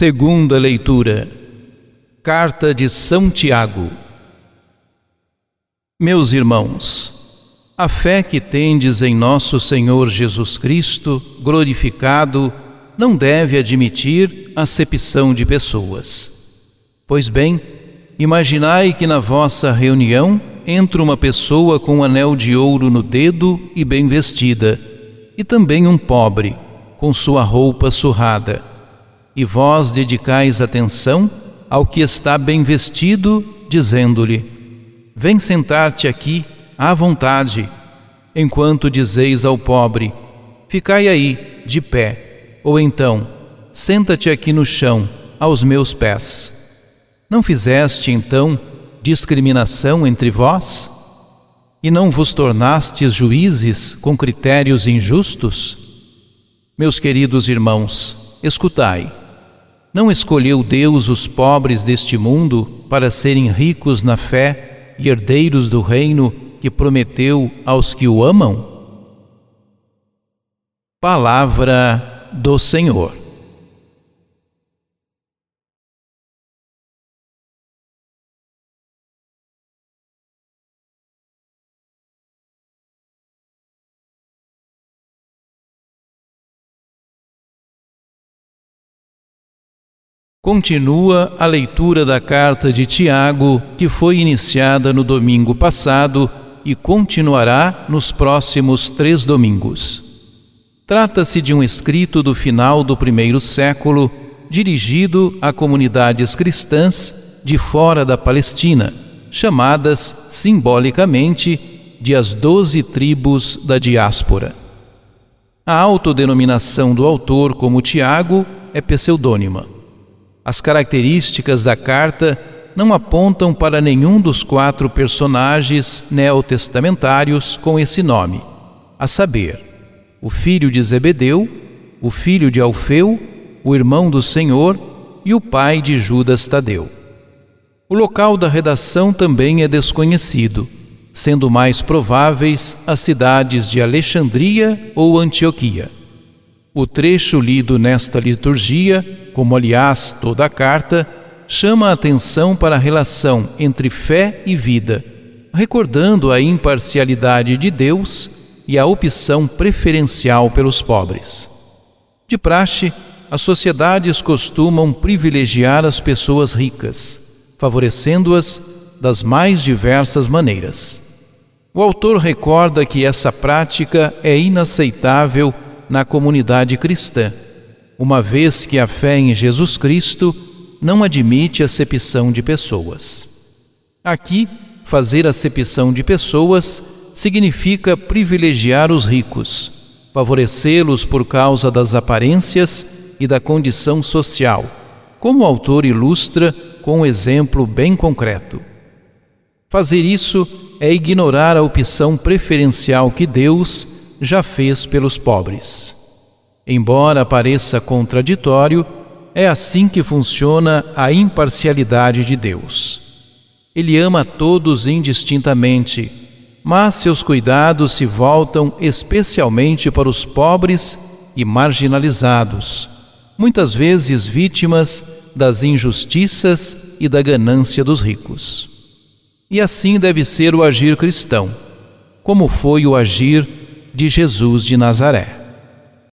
Segunda leitura. Carta de São Tiago. Meus irmãos, a fé que tendes em nosso Senhor Jesus Cristo, glorificado, não deve admitir acepção de pessoas. Pois bem, imaginai que na vossa reunião entra uma pessoa com um anel de ouro no dedo e bem vestida, e também um pobre, com sua roupa surrada e vós dedicais atenção ao que está bem vestido, dizendo-lhe: Vem sentar-te aqui à vontade, enquanto dizeis ao pobre: Ficai aí, de pé, ou então, senta-te aqui no chão, aos meus pés. Não fizeste, então, discriminação entre vós? E não vos tornastes juízes com critérios injustos? Meus queridos irmãos, escutai. Não escolheu Deus os pobres deste mundo para serem ricos na fé e herdeiros do reino que prometeu aos que o amam? Palavra do Senhor. Continua a leitura da carta de Tiago, que foi iniciada no domingo passado e continuará nos próximos três domingos. Trata-se de um escrito do final do primeiro século, dirigido a comunidades cristãs de fora da Palestina, chamadas simbolicamente de as doze tribos da diáspora. A autodenominação do autor como Tiago é pseudônima. As características da carta não apontam para nenhum dos quatro personagens neotestamentários com esse nome, a saber, o filho de Zebedeu, o filho de Alfeu, o irmão do Senhor e o pai de Judas Tadeu. O local da redação também é desconhecido, sendo mais prováveis as cidades de Alexandria ou Antioquia. O trecho lido nesta liturgia, como aliás toda a carta, chama a atenção para a relação entre fé e vida, recordando a imparcialidade de Deus e a opção preferencial pelos pobres. De praxe, as sociedades costumam privilegiar as pessoas ricas, favorecendo-as das mais diversas maneiras. O autor recorda que essa prática é inaceitável na comunidade cristã, uma vez que a fé em Jesus Cristo não admite acepção de pessoas. Aqui, fazer acepção de pessoas significa privilegiar os ricos, favorecê-los por causa das aparências e da condição social, como o autor ilustra com um exemplo bem concreto. Fazer isso é ignorar a opção preferencial que Deus já fez pelos pobres. Embora pareça contraditório, é assim que funciona a imparcialidade de Deus. Ele ama todos indistintamente, mas seus cuidados se voltam especialmente para os pobres e marginalizados, muitas vezes vítimas das injustiças e da ganância dos ricos. E assim deve ser o agir cristão, como foi o agir de Jesus de Nazaré.